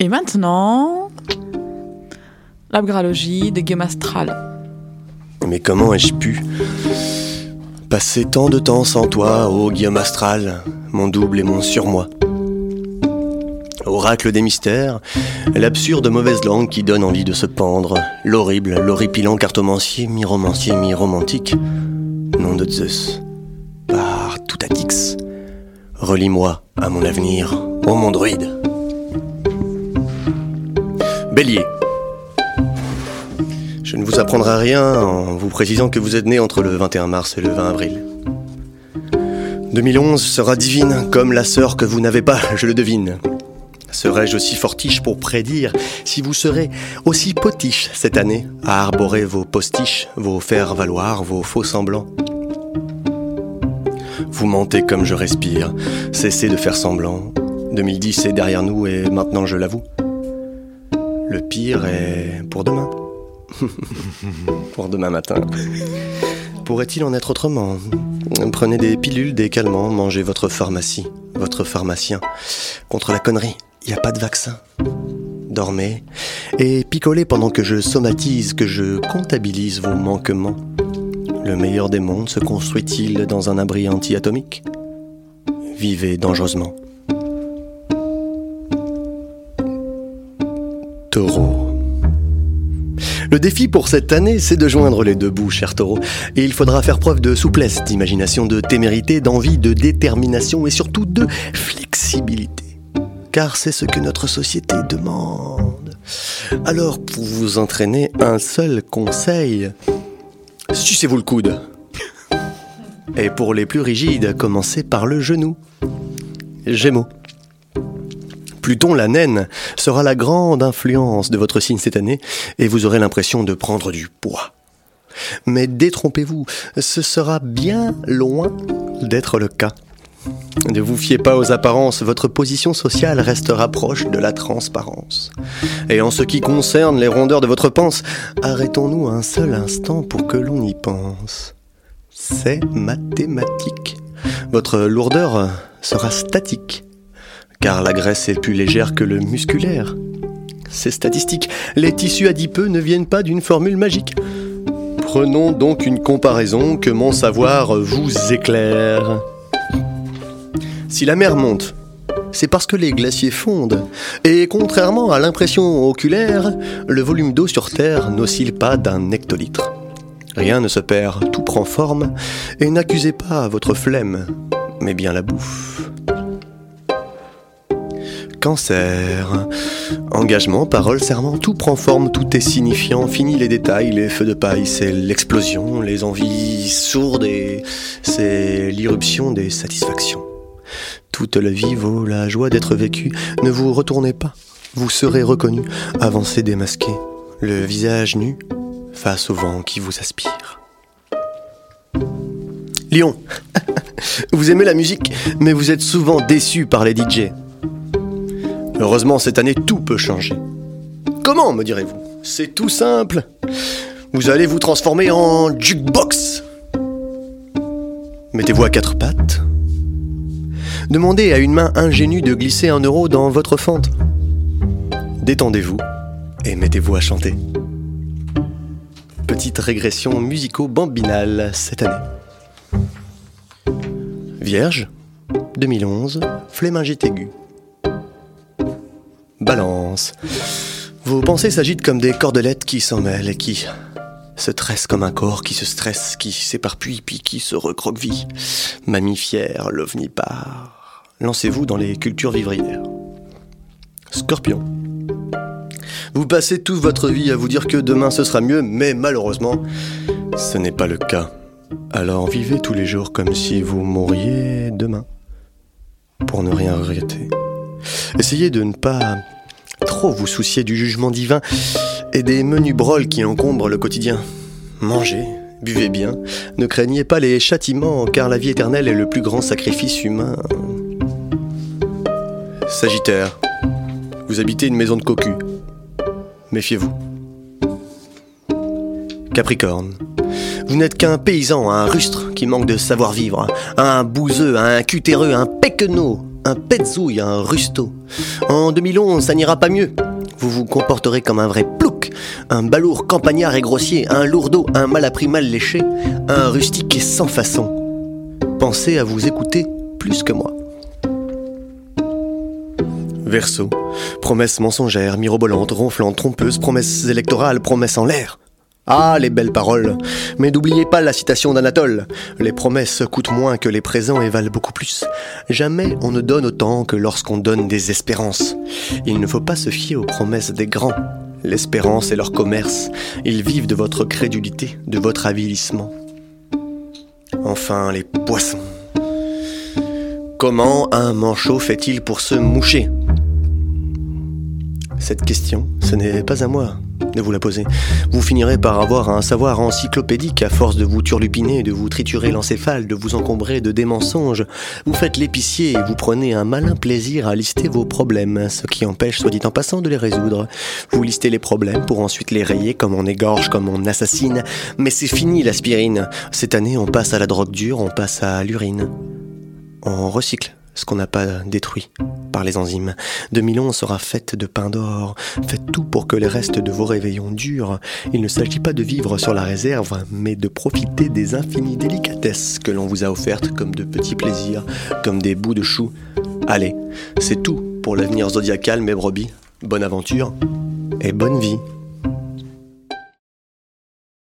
Et maintenant, l'abgralogie de Guillaume. Mais comment ai-je pu passer tant de temps sans toi, ô Guillaume Astral, mon double et mon surmoi? Oracle des mystères, l'absurde mauvaise langue qui donne envie de se pendre, l'horrible, l'horripilant cartomancier, mi-romancier, mi-romantique, nom de Zeus, par tout Atix, relie-moi à mon avenir, ô mon druide. Bélier. Je ne vous apprendrai rien en vous précisant que vous êtes né entre le 21 mars et le 20 avril. 2011 sera divine comme la sœur que vous n'avez pas, je le devine. Serais-je aussi fortiche pour prédire si vous serez aussi potiche cette année à arborer vos postiches, vos faire-valoir, vos faux semblants? Vous mentez comme je respire, cessez de faire semblant. 2010 est derrière nous et maintenant je l'avoue. Le pire est pour demain. pour demain matin. Pourrait-il en être autrement? Prenez des pilules, des calmants, mangez votre pharmacie, votre pharmacien. Contre la connerie, il n'y a pas de vaccin. Dormez et picolez pendant que je somatise, que je comptabilise vos manquements. Le meilleur des mondes se construit-il dans un abri anti-atomique? Vivez dangereusement. Le défi pour cette année, c'est de joindre les deux bouts, cher taureau. Et il faudra faire preuve de souplesse, d'imagination, de témérité, d'envie, de détermination et surtout de flexibilité. Car c'est ce que notre société demande. Alors, pour vous entraîner, un seul conseil. Sucez-vous le coude. Et pour les plus rigides, commencez par le genou. Gémeaux. Pluton, la naine, sera la grande influence de votre signe cette année et vous aurez l'impression de prendre du poids. Mais détrompez-vous, ce sera bien loin d'être le cas. Ne vous fiez pas aux apparences, votre position sociale restera proche de la transparence. Et en ce qui concerne les rondeurs de votre panse, arrêtons-nous un seul instant pour que l'on y pense. C'est mathématique. Votre lourdeur sera statique car la graisse est plus légère que le musculaire. C'est statistique, les tissus adipeux ne viennent pas d'une formule magique. Prenons donc une comparaison que mon savoir vous éclaire. Si la mer monte, c'est parce que les glaciers fondent. Et contrairement à l'impression oculaire, le volume d'eau sur Terre n'oscille pas d'un hectolitre. Rien ne se perd, tout prend forme, et n'accusez pas votre flemme, mais bien la bouffe. Cancer. Engagement, parole, serment, tout prend forme, tout est signifiant. Fini les détails, les feux de paille, c'est l'explosion, les envies sourdes et c'est l'irruption des satisfactions. Toute la vie vaut la joie d'être vécue. Ne vous retournez pas, vous serez reconnu. Avancez démasqué, le visage nu, face au vent qui vous aspire. Lion, vous aimez la musique, mais vous êtes souvent déçu par les DJ. Heureusement, cette année, tout peut changer. Comment, me direz-vous? C'est tout simple. Vous allez vous transformer en jukebox. Mettez-vous à quatre pattes. Demandez à une main ingénue de glisser un euro dans votre fente. Détendez-vous et mettez-vous à chanter. Petite régression musico-bambinale cette année. Vierge, 2011, flémingite aiguë. Vos pensées s'agitent comme des cordelettes qui s'en mêlent et qui se tressent comme un corps qui se stresse, qui s'éparpille puis qui se recroqueville. Mammifère, l'ovnipare. Lancez-vous dans les cultures vivrières. Scorpion. Vous passez toute votre vie à vous dire que demain ce sera mieux, mais malheureusement, ce n'est pas le cas. Alors vivez tous les jours comme si vous mourriez demain, pour ne rien regretter. Essayez de ne pas trop vous soucier du jugement divin et des menus broles qui encombrent le quotidien. Mangez, buvez bien, ne craignez pas les châtiments car la vie éternelle est le plus grand sacrifice humain. Sagittaire, vous habitez une maison de cocu. Méfiez-vous. Capricorne, vous n'êtes qu'un paysan, un rustre qui manque de savoir-vivre, un bouseux, un cutéreux, un péquenot, un petzouille, un rusto. En 2011, ça n'ira pas mieux. Vous vous comporterez comme un vrai plouc, un balourd campagnard et grossier, un lourdeau, un mal appris mal léché, un rustique et sans façon. Pensez à vous écouter plus que moi. Verso, promesses mensongères, mirobolantes, ronflantes, trompeuses, promesses électorales, promesses en l'air. Ah, les belles paroles. Mais n'oubliez pas la citation d'Anatole. Les promesses coûtent moins que les présents et valent beaucoup plus. Jamais on ne donne autant que lorsqu'on donne des espérances. Il ne faut pas se fier aux promesses des grands. L'espérance est leur commerce. Ils vivent de votre crédulité, de votre avilissement. Enfin, les poissons. Comment un manchot fait-il pour se moucher? Cette question, ce n'est pas à moi de vous la poser. Vous finirez par avoir un savoir encyclopédique à force de vous turlupiner, de vous triturer l'encéphale, de vous encombrer de des mensonges. Vous faites l'épicier et vous prenez un malin plaisir à lister vos problèmes, ce qui empêche, soit dit en passant, de les résoudre. Vous listez les problèmes pour ensuite les rayer comme on égorge, comme on assassine. Mais c'est fini l'aspirine. Cette année, on passe à la drogue dure, on passe à l'urine. On recycle ce qu'on n'a pas détruit par les enzymes. 2011 sera faite de pain d'or. Faites tout pour que les restes de vos réveillons durent. Il ne s'agit pas de vivre sur la réserve, mais de profiter des infinies délicatesses que l'on vous a offertes comme de petits plaisirs, comme des bouts de chou. Allez, c'est tout pour l'avenir zodiacal, mes brebis. Bonne aventure et bonne vie.